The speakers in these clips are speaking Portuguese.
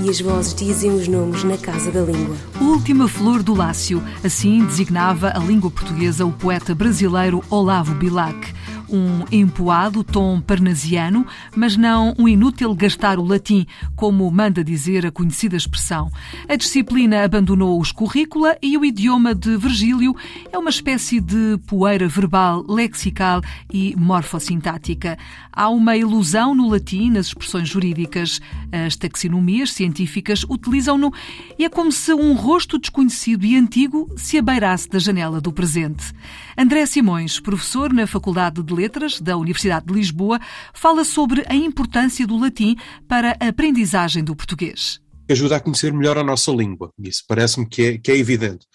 e as vozes dizem os nomes na casa da língua. Última flor do Lácio, assim designava a língua portuguesa o poeta brasileiro Olavo Bilac um empoado tom parnasiano, mas não um inútil gastar o latim, como manda dizer a conhecida expressão. A disciplina abandonou os currícula e o idioma de Virgílio é uma espécie de poeira verbal, lexical e morfossintática. Há uma ilusão no latim nas expressões jurídicas. As taxonomias científicas utilizam-no e é como se um rosto desconhecido e antigo se abeirasse da janela do presente. André Simões, professor na Faculdade de Letras da Universidade de Lisboa, fala sobre a importância do latim para a aprendizagem do português. Ajuda a conhecer melhor a nossa língua, isso parece-me que é, que é evidente.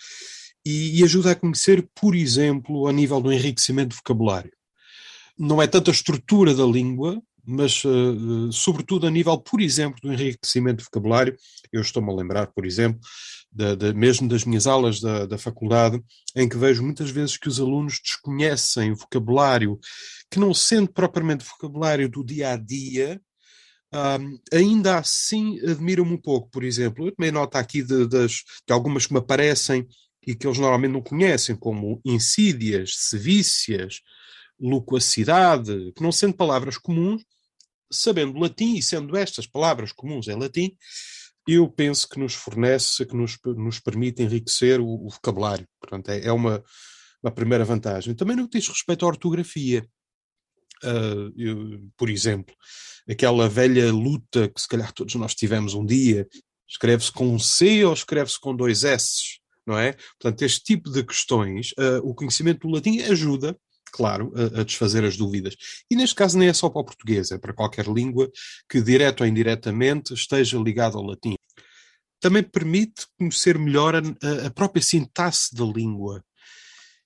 E, e ajuda a conhecer, por exemplo, a nível do enriquecimento de vocabulário. Não é tanto a estrutura da língua, mas uh, sobretudo a nível, por exemplo, do enriquecimento de vocabulário. Eu estou-me a lembrar, por exemplo, de, de, mesmo das minhas aulas da, da faculdade, em que vejo muitas vezes que os alunos desconhecem vocabulário que não sendo propriamente vocabulário do dia a dia, um, ainda assim admira-me um pouco, por exemplo. Eu também noto aqui de, das, de algumas que me aparecem e que eles normalmente não conhecem, como insídias, sevícias, loquacidade, que não sendo palavras comuns, sabendo latim e sendo estas palavras comuns em latim, eu penso que nos fornece, que nos, nos permite enriquecer o, o vocabulário. Portanto, é, é uma, uma primeira vantagem. Também no que diz respeito à ortografia, uh, eu, por exemplo, aquela velha luta que se calhar todos nós tivemos um dia, escreve-se com um C ou escreve-se com dois S, não é? Portanto, este tipo de questões, uh, o conhecimento do latim ajuda claro, a, a, desfazer as dúvidas. E neste caso nem é só para o português, é para qualquer língua que, direto ou indiretamente, esteja ligada ao latim. Também permite conhecer melhor a, a própria sintaxe da língua.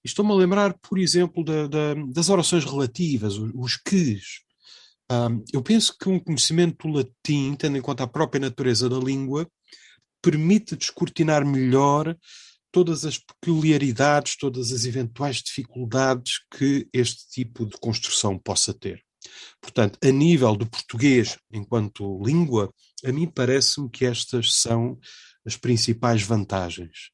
Estou-me a lembrar, por exemplo, da, da, das orações relativas, os, os ques. Um, eu penso que um conhecimento do latim, tendo em conta a própria natureza da língua, permite descortinar melhor todas as peculiaridades, todas as eventuais dificuldades que este tipo de construção possa ter. Portanto, a nível do português enquanto língua, a mim parece-me que estas são as principais vantagens.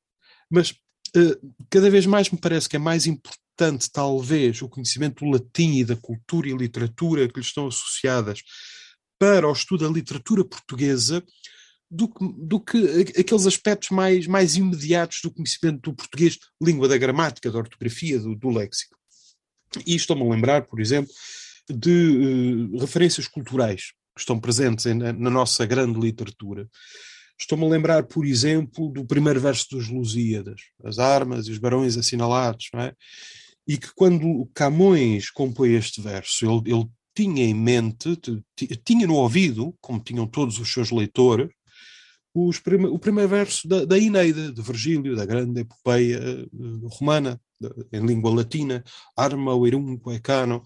Mas uh, cada vez mais me parece que é mais importante, talvez, o conhecimento do latim e da cultura e literatura que lhe estão associadas para o estudo da literatura portuguesa, do, do que aqueles aspectos mais, mais imediatos do conhecimento do português, língua da gramática, da ortografia, do, do léxico. E estou-me a lembrar, por exemplo, de uh, referências culturais que estão presentes em, na nossa grande literatura. Estou-me a lembrar, por exemplo, do primeiro verso dos Lusíadas, as armas e os barões assinalados, não é? E que quando Camões compõe este verso, ele, ele tinha em mente, tinha no ouvido, como tinham todos os seus leitores, os, o primeiro verso da, da Ineida, de Virgílio, da grande epopeia uh, romana, em língua latina, arma é cano,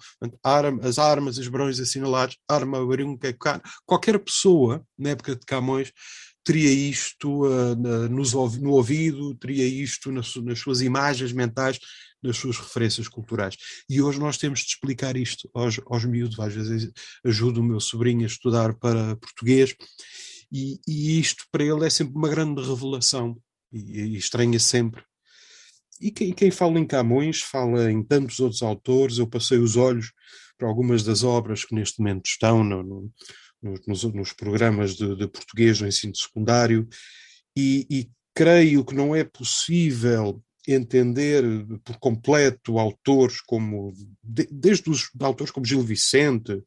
as armas, os barões assinalados, arma é cano. Qualquer pessoa, na época de Camões, teria isto uh, nos, no ouvido, teria isto nas, nas, suas imagens mentais, nas suas referências culturais. E hoje nós temos de explicar isto aos, aos miúdos, às vezes ajudo o meu sobrinho a estudar para português, e, e, isto para ele é sempre uma grande revelação e, e estranha sempre. E quem, quem, fala em Camões fala em tantos outros autores. Eu passei os olhos para algumas das obras que neste momento estão no, no, nos, nos, programas de, de, português no ensino secundário e, e creio que não é possível entender por completo autores como, desde os autores como Gil Vicente,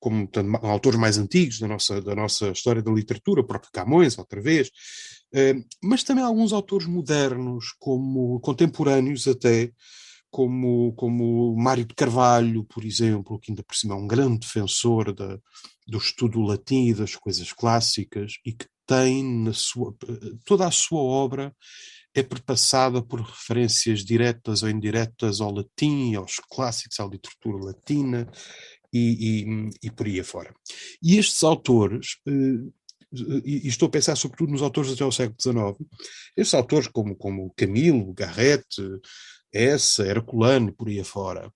como autores mais antigos da nossa, da nossa história da literatura, o próprio Camões, outra vez, eh, mas também alguns autores modernos, como contemporâneos até, como, como Mário de Carvalho, por exemplo, que ainda por cima é um grande defensor da, do estudo latim e das coisas clássicas e que tem na sua, toda a sua obra é perpassada por referências diretas ou indiretas ao latim, aos clássicos, à literatura latina e, e, e por aí afora. E estes autores, eh, e estou a pensar sobretudo nos autores até ao século XIX, estes autores como, como Camilo, Garrett, Essa, Herculano, por aí afora,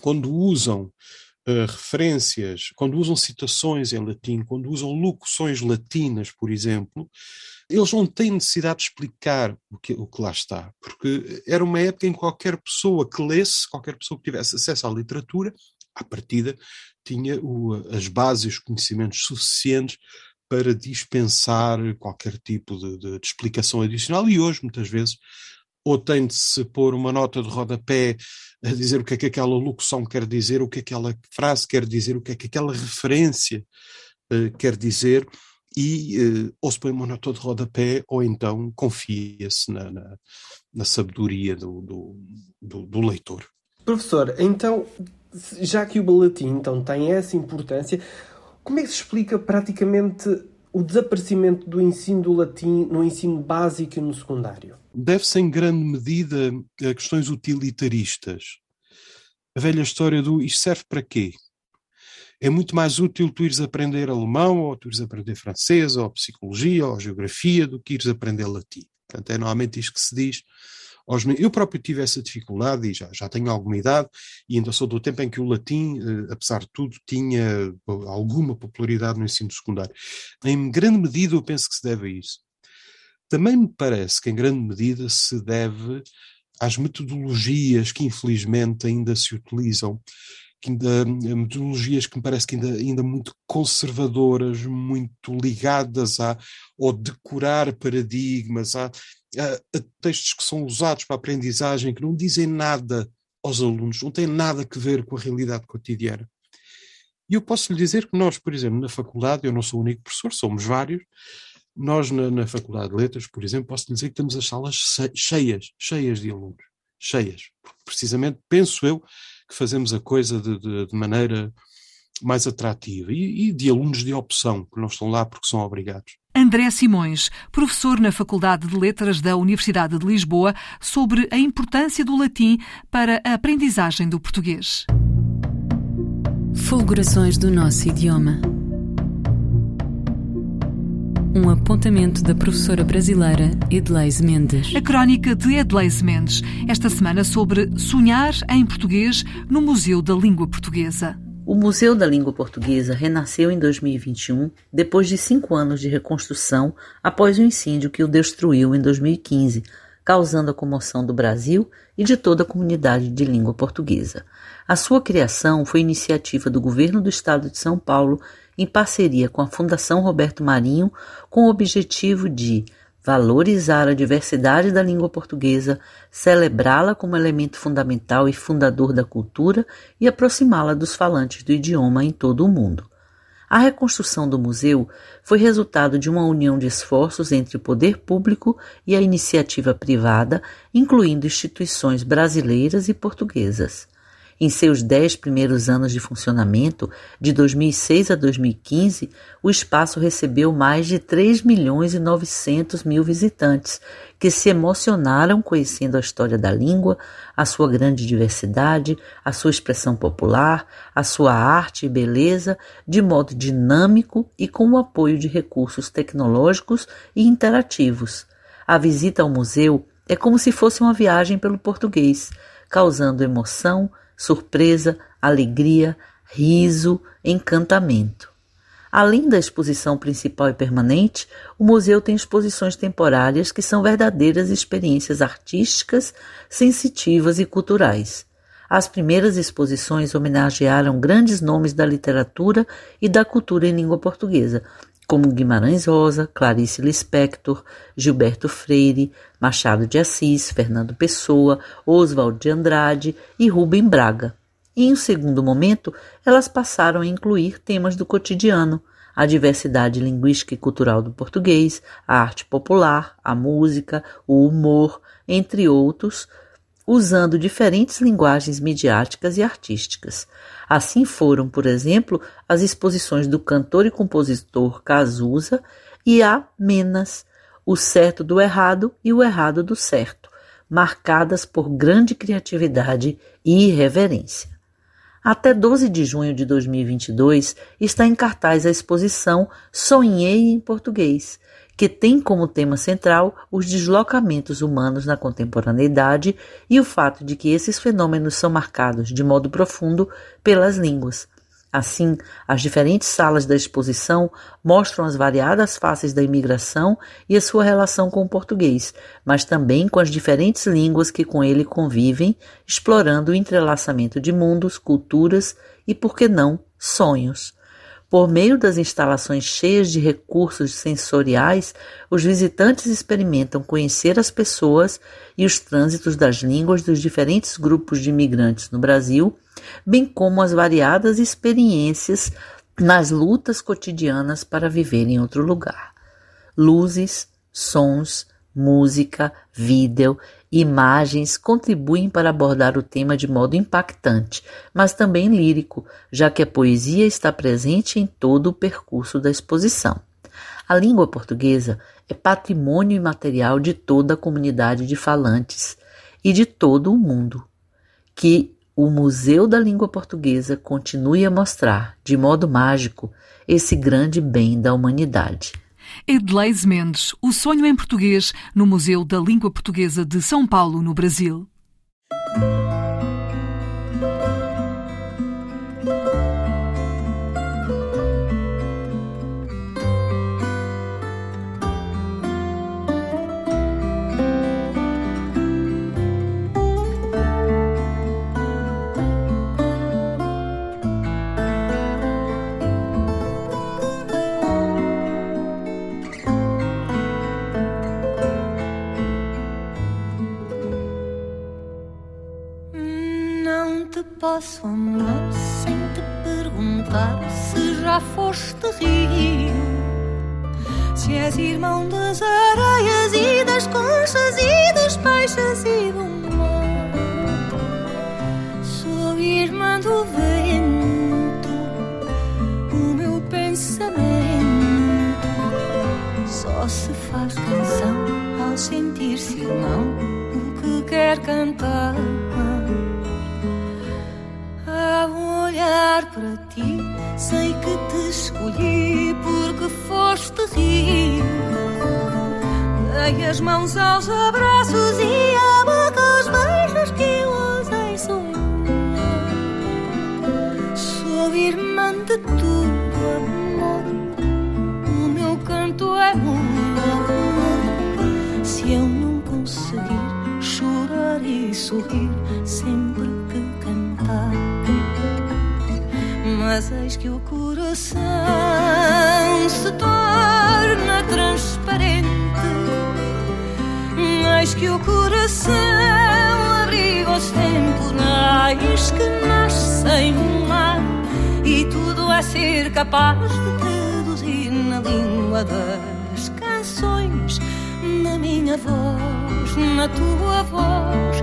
quando usam Uh, referências, quando usam citações em latim, quando usam locuções latinas, por exemplo, eles não têm necessidade de explicar o que, o que lá está, porque era uma época em que qualquer pessoa que lesse, qualquer pessoa que tivesse acesso à literatura, à partida, tinha o, as bases, os conhecimentos suficientes para dispensar qualquer tipo de, de, de explicação adicional, e hoje, muitas vezes, ou tem de se pôr uma nota de rodapé a dizer o que é que aquela locução quer dizer, o que é que aquela frase quer dizer, o que é que aquela referência uh, quer dizer, e uh, ou se põe uma nota de rodapé, ou então confia-se na, na, na, sabedoria do, do, do, do, leitor. Professor, então, já que o latim então, tem essa importância, como é que se explica praticamente o desaparecimento do ensino do latim no ensino básico e no secundário? Deve-se em grande medida a questões utilitaristas. A velha história do isto serve para quê? é muito mais útil tu ires aprender alemão, ou tu ires aprender francês, ou psicologia, ou geografia, do que ires aprender latim. Portanto, é normalmente isto que se diz. Aos... Eu próprio tive essa dificuldade e já, já tenho alguma idade, e ainda sou do tempo em que o latim, eh, apesar de tudo, tinha alguma popularidade no ensino secundário. Em grande medida, eu penso que se deve a isso. Também me parece que, em grande medida, se deve às metodologias que, infelizmente, ainda se utilizam que ainda, metodologias que me parece que ainda, ainda muito conservadoras, muito ligadas a, ao decorar paradigmas, a, a, textos que são usados para aprendizagem que não dizem nada aos alunos, não têm nada a ver com a realidade cotidiana. E eu posso lhe dizer que nós, por exemplo, na faculdade, eu não sou o único professor, somos vários, nós na, na Faculdade de Letras, por exemplo, posso lhe dizer que temos as salas cheias, cheias de alunos, cheias. Precisamente, penso eu, que fazemos a coisa de, de, de maneira mais atrativa e, e, de alunos de opção, que não estão lá porque são obrigados. André Simões, professor na Faculdade de Letras da Universidade de Lisboa, sobre a importância do latim para a aprendizagem do português. Fulgurações do nosso idioma um apontamento da professora brasileira Edleise Mendes. A crónica de Edleise Mendes, esta semana sobre sonhar em português no Museu da Língua Portuguesa. O Museu da Língua Portuguesa renasceu em 2021, depois de cinco anos de reconstrução após o incêndio que o destruiu em 2015, causando a comoção do Brasil e de toda a comunidade de língua portuguesa. A sua criação foi iniciativa do governo do estado de São Paulo em parceria com a Fundação Roberto Marinho, com o objetivo de valorizar a diversidade da língua portuguesa, celebrá-la como elemento fundamental e fundador da cultura e aproximá-la dos falantes do idioma em todo o mundo. A reconstrução do museu foi resultado de uma união de esforços entre o poder público e a iniciativa privada, incluindo instituições brasileiras e portuguesas. Em seus dez primeiros anos de funcionamento, de 2006 a 2015, o espaço recebeu mais de 3 milhões e 900 mil visitantes, que se emocionaram conhecendo a história da língua, a sua grande diversidade, a sua expressão popular, a sua arte e beleza, de modo dinâmico e com o apoio de recursos tecnológicos e interativos. A visita ao museu é como se fosse uma viagem pelo português, causando emoção, surpresa, alegria, riso, encantamento. Além da exposição principal e permanente, o museu tem exposições temporárias que são verdadeiras experiências artísticas, sensitivas e culturais. As primeiras exposições homenagearam grandes nomes da literatura e da cultura em língua portuguesa, como Guimarães Rosa, Clarice Lispector, Gilberto Freire, Machado de Assis, Fernando Pessoa, Oswald de Andrade e Rubem Braga. Em um segundo momento, elas passaram a incluir temas do cotidiano, a diversidade linguística e cultural do português, a arte popular, a música, o humor, entre outros, usando diferentes linguagens midiáticas e artísticas. Assim foram, por exemplo, as exposições do cantor e compositor Cazuza e a Menas, o certo do errado e o errado do certo, marcadas por grande criatividade e irreverência. Até 12 de junho de 2022 está em cartaz a exposição Sonhei em Português, que tem como tema central os deslocamentos humanos na contemporaneidade e o fato de que esses fenômenos são marcados de modo profundo pelas línguas. Assim, as diferentes salas da exposição mostram as variadas faces da imigração e a sua relação com o português, mas também com as diferentes línguas que com ele convivem, explorando o entrelaçamento de mundos, culturas e, por que não, sonhos. Por meio das instalações cheias de recursos sensoriais, os visitantes experimentam conhecer as pessoas e os trânsitos das línguas dos diferentes grupos de imigrantes no Brasil, bem como as variadas experiências nas lutas cotidianas para viver em outro lugar. Luzes, sons, música, vídeo, imagens contribuem para abordar o tema de modo impactante, mas também lírico, já que a poesia está presente em todo o percurso da exposição. A língua portuguesa é patrimônio imaterial de toda a comunidade de falantes e de todo o mundo. Que o Museu da Língua Portuguesa continue a mostrar, de modo mágico, esse grande bem da humanidade. Edleise Mendes, O Sonho em Português, no Museu da Língua Portuguesa de São Paulo, no Brasil. Posso amar sem te perguntar se já foste rio. Se és irmão das areias e das conchas e dos peixes e do mar. Sou irmã do vento, o meu pensamento só se faz canção ao sentir-se irmão o que quer cantar. Sei que te escolhi porque foste rio. Dei as mãos aos abraços e a boca aos beijos que eu ousei sonhar. Sou irmã de tudo, amor. O meu canto é mudo. Se eu não conseguir chorar e sorrir mas eis que o coração se torna transparente. Eis que o coração abriga os temporais que nascem no mar e tudo a ser capaz de traduzir na língua das canções, na minha voz, na tua voz,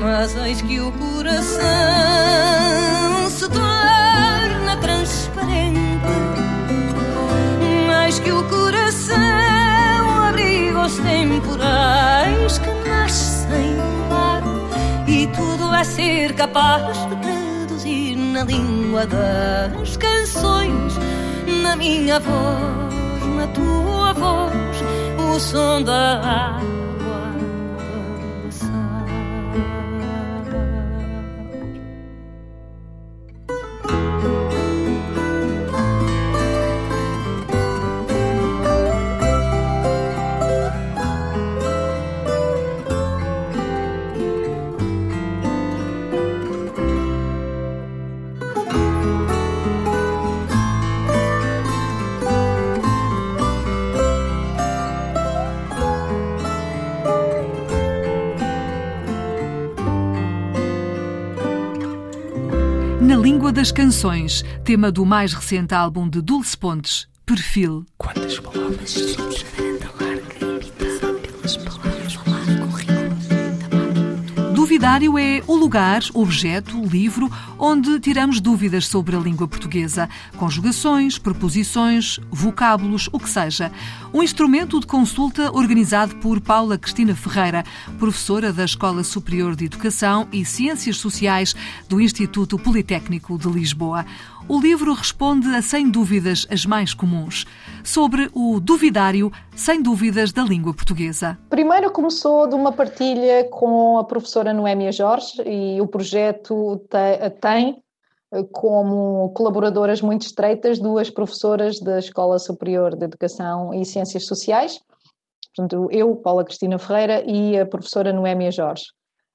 mas eis que o coração ser capaz de traduzir na língua das canções, na minha voz, na tua voz, o som da água Língua das Canções, tema do mais recente álbum de Dulce Pontes, Perfil. Quantas palavras? Duvidário é o lugar, objeto, livro onde tiramos dúvidas sobre a língua portuguesa. Conjugações, preposições, vocábulos, o que seja. Um instrumento de consulta organizado por Paula Cristina Ferreira, professora da Escola Superior de Educação e Ciências Sociais do Instituto Politécnico de Lisboa. O livro responde a 100 dúvidas as mais comuns sobre o duvidário, sem dúvidas, da língua portuguesa. Primeiro começou de uma partilha com a professora Noémia Jorge e o projeto te- tem eh, como colaboradoras muito estreitas duas professoras da Escola Superior de Educação e Ciências Sociais, portanto eu, Paula Cristina Ferreira e a professora Noémia Jorge.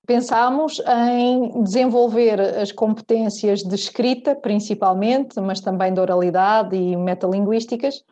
Pensámos em desenvolver as competências de escrita, principalmente, mas também de oralidade e metalinguísticas,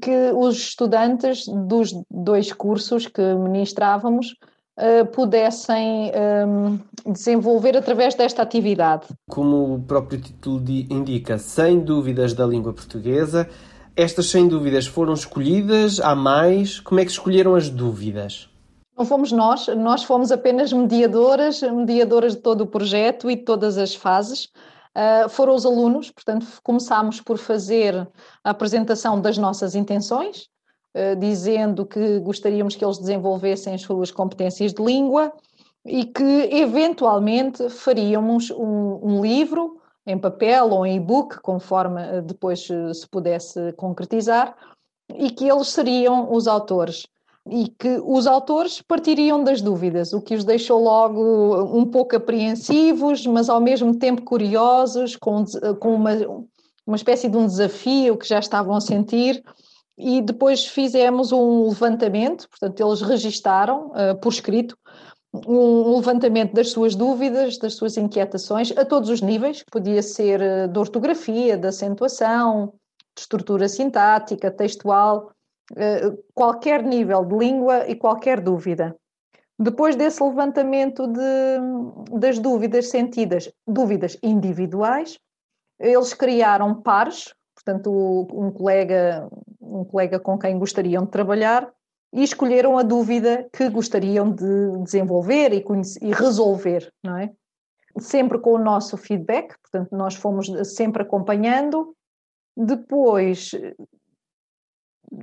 que os estudantes dos dois cursos que ministrávamos eh, pudessem ehm, desenvolver através desta atividade. Como o próprio título di- indica, sem dúvidas da língua portuguesa. Estas 100 dúvidas foram escolhidas, há mais. Como é que escolheram as dúvidas? Não fomos nós, nós fomos apenas mediadoras, mediadoras de todo o projeto e de todas as fases. Uh, foram os alunos, portanto, começámos por fazer a apresentação das nossas intenções, uh, dizendo que gostaríamos que eles desenvolvessem as suas competências de língua e que, eventualmente, faríamos um, um livro em papel ou em e-book, conforme uh, depois se pudesse concretizar, e que eles seriam os autores e que os autores partiriam das dúvidas, o que os deixou logo um pouco apreensivos, mas ao mesmo tempo curiosos, com, com uma, uma espécie de um desafio que já estavam a sentir. E depois fizemos um levantamento, portanto, eles registaram uh, por escrito um levantamento das suas dúvidas, das suas inquietações, a todos os níveis, podia ser uh, de ortografia, de acentuação, de estrutura sintática, textual, qualquer nível de língua e qualquer dúvida. Depois desse levantamento de, das dúvidas sentidas, dúvidas individuais, eles criaram pares, portanto, um colega, um colega com quem gostariam de trabalhar, e escolheram a dúvida que gostariam de desenvolver e, conhecer, e resolver, não é? Sempre com o nosso feedback, portanto, nós fomos sempre acompanhando. Depois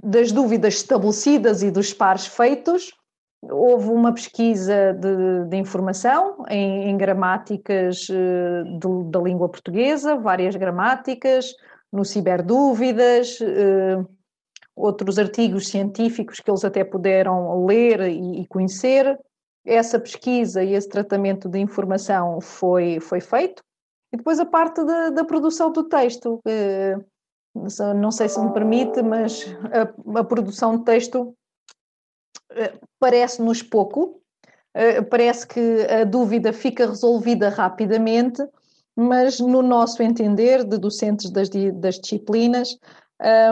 das dúvidas estabelecidas e dos pares feitos, houve uma pesquisa de, de informação em, em gramáticas de, da língua portuguesa, várias gramáticas, no Ciberdúvidas, eh, outros artigos científicos que eles até puderam ler e, e, conhecer. Essa pesquisa e esse tratamento de informação foi, foi feito. E depois a parte da, da produção do texto. Eh, não sei se me permite, mas a, a produção de texto parece-nos pouco, parece que a dúvida fica resolvida rapidamente, mas no nosso entender, de docentes das, das disciplinas,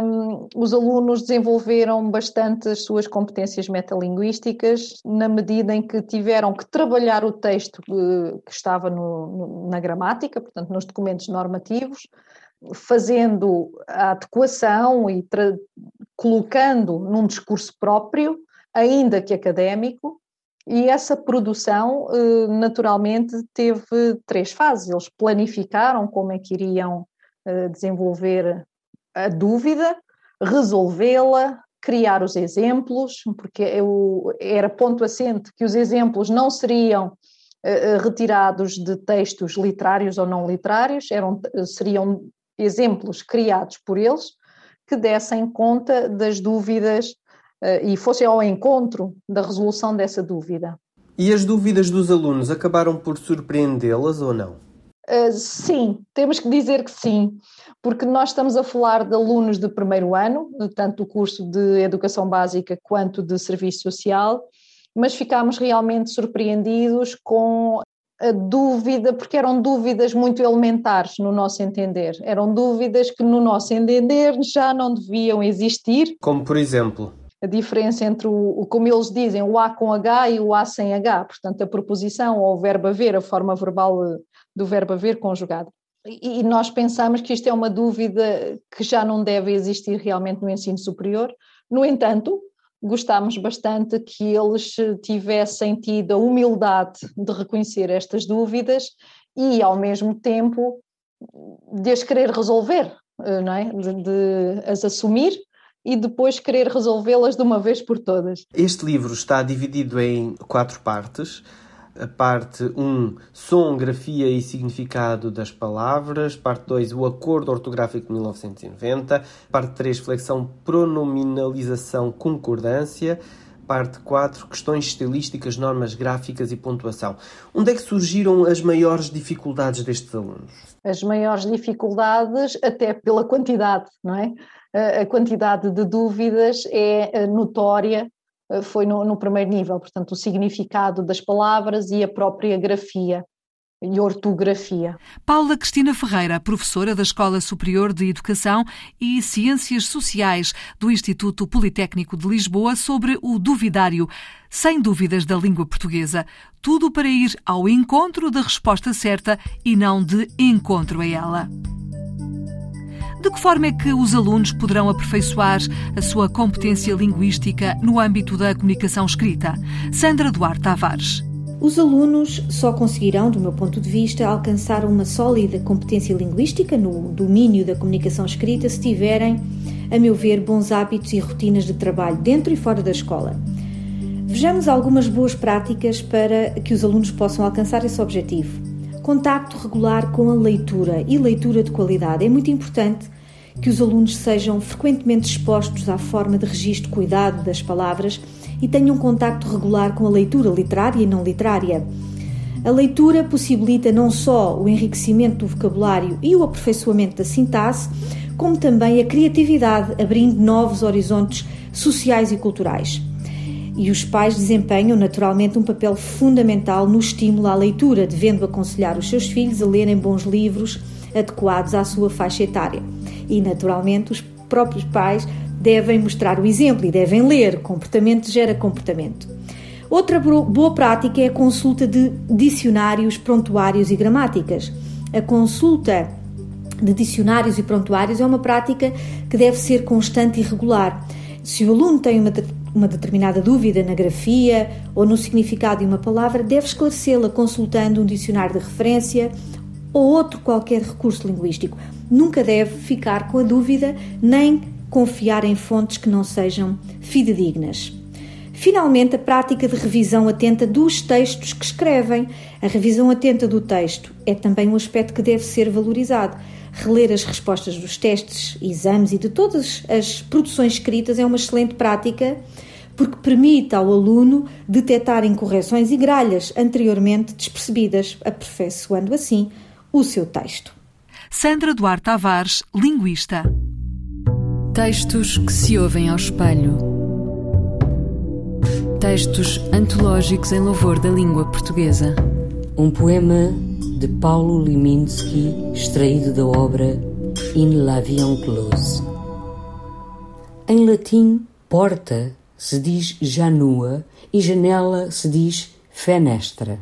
um, os alunos desenvolveram bastante as suas competências metalinguísticas na medida em que tiveram que trabalhar o texto que, que estava no, no, na gramática, portanto, nos documentos normativos, fazendo a adequação e colocando num discurso próprio, ainda que académico, e essa produção, eh, naturalmente, teve três fases. Eles planificaram como é que iriam eh, desenvolver a dúvida, resolvê-la, criar os exemplos, porque eu, era ponto assente que os exemplos não seriam uh, retirados de textos literários ou não literários, eram, seriam exemplos criados por eles que dessem conta das dúvidas uh, e fossem ao encontro da resolução dessa dúvida. E as dúvidas dos alunos acabaram por surpreendê-las ou não? Uh, sim, temos que dizer que sim porque nós estamos a falar de alunos de primeiro ano, tanto do curso de Educação Básica quanto de Serviço Social, mas ficámos realmente surpreendidos com a dúvida, porque eram dúvidas muito elementares no nosso entender. Eram dúvidas que, no nosso entender, já não deviam existir. Como, por exemplo? A diferença entre o, como eles dizem, o A com H e o A sem H, portanto, a proposição ou o verbo haver, a forma verbal do verbo haver conjugado. E nós pensamos que isto é uma dúvida que já não deve existir realmente no ensino superior. No entanto, gostámos bastante que eles tivessem tido a humildade de reconhecer estas dúvidas e, ao mesmo tempo, de as querer resolver, eh, não é? de, de as assumir e depois querer resolvê-las de uma vez por todas. Este livro está dividido em quatro partes a parte 1, som, grafia e significado das palavras, parte 2, o acordo ortográfico de 1990, parte 3, flexão, pronominalização, concordância, parte 4, questões estilísticas, normas gráficas e pontuação. Onde é que surgiram as maiores dificuldades destes alunos? As maiores dificuldades, até pela quantidade, não é? A quantidade de dúvidas é notória eh, foi no, no primeiro nível, portanto, o significado das palavras e a própria grafia e ortografia. Paula Cristina Ferreira, professora da Escola Superior de Educação e Ciências Sociais do Instituto Politécnico de Lisboa, sobre o duvidário, sem dúvidas da língua portuguesa. Tudo para ir ao encontro da resposta certa e não de encontro a ela. De que forma é que os alunos poderão aperfeiçoar a sua competência linguística no âmbito da comunicação escrita? Sandra Duarte Tavares. Os alunos só conseguirão, do meu ponto de vista, alcançar uma sólida competência linguística no domínio da comunicação escrita se tiverem, a meu ver, bons hábitos e rotinas de trabalho dentro e fora da escola. Vejamos algumas boas práticas para que os alunos possam alcançar esse objetivo. Contacto regular com a leitura e leitura de qualidade. É muito importante que os alunos sejam frequentemente expostos à forma de registro cuidado das palavras e tenham contacto regular com a leitura literária e não literária. A leitura possibilita não só o enriquecimento do vocabulário e o aperfeiçoamento da sintaxe, como também a criatividade, abrindo novos horizontes sociais e culturais e os pais desempenham naturalmente um papel fundamental no estímulo à leitura, devendo aconselhar os seus filhos a lerem bons livros adequados à sua faixa etária. E naturalmente os próprios pais devem mostrar o exemplo e devem ler. Comportamento gera comportamento. Outra boa prática é a consulta de dicionários, prontuários e gramáticas. A consulta de dicionários e prontuários é uma prática que deve ser constante e regular. Se o aluno tem uma uma determinada dúvida na grafia ou no significado de uma palavra, deve esclarecê-la consultando um dicionário de referência ou outro qualquer recurso linguístico. Nunca deve ficar com a dúvida nem confiar em fontes que não sejam fidedignas. Finalmente, a prática de revisão atenta dos textos que escrevem. A revisão atenta do texto é também um aspecto que deve ser valorizado. Reler as respostas dos testes, exames e de todas as produções escritas é uma excelente prática porque permite ao aluno detectar incorreções e gralhas anteriormente despercebidas, aperfeiçoando assim o seu texto. Sandra Duarte Tavares, linguista. Textos que se ouvem ao espelho. Textos antológicos em louvor da língua portuguesa. Um poema de Paulo Liminski, extraído da obra In la vie en close. Em latim, porta se diz janua e janela se diz fenestra.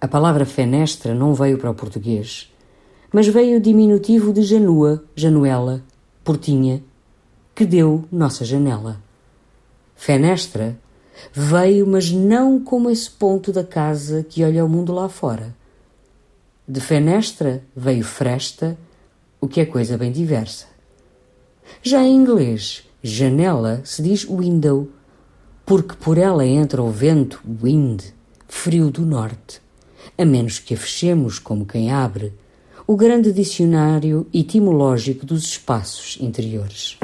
A palavra fenestra não veio para o português, mas veio o diminutivo de janua, januela, portinha, que deu nossa janela. Fenestra veio, mas não como esse ponto da casa que olha o mundo lá fora. De fenestra veio fresta, o que é coisa bem diversa. Já em inglês, janela se diz window, porque por ela entra o vento wind, frio do norte, a menos que a fechemos como quem abre o grande dicionário etimológico dos espaços interiores.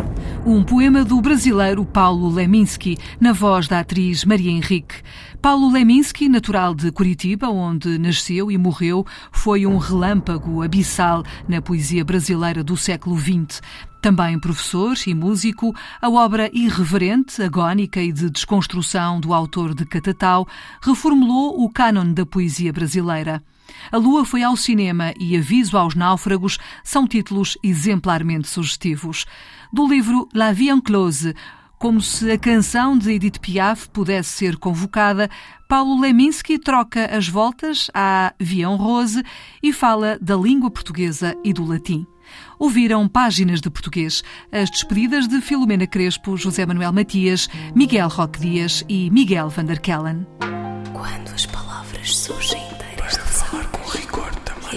Um poema do brasileiro Paulo Leminski, na voz da atriz Maria Henrique. Paulo Leminski, natural de Curitiba, onde nasceu e morreu, foi um relâmpago abissal na poesia brasileira do século XX. Também professor e músico, a obra irreverente, agónica e de desconstrução do autor de Catatau reformulou o cânon da poesia brasileira. A Lua foi ao cinema e Aviso aos Náufragos são títulos exemplarmente sugestivos. Do livro La Vie en Close, como se a canção de Edith Piaf pudesse ser convocada, Paulo Leminski troca as voltas à Vião Rose e fala da língua portuguesa e do latim. Ouviram páginas de português, as despedidas de Filomena Crespo, José Manuel Matias, Miguel Roque Dias e Miguel van der Kellen. Quando as palavras surgem inteiras de falar com rigor também.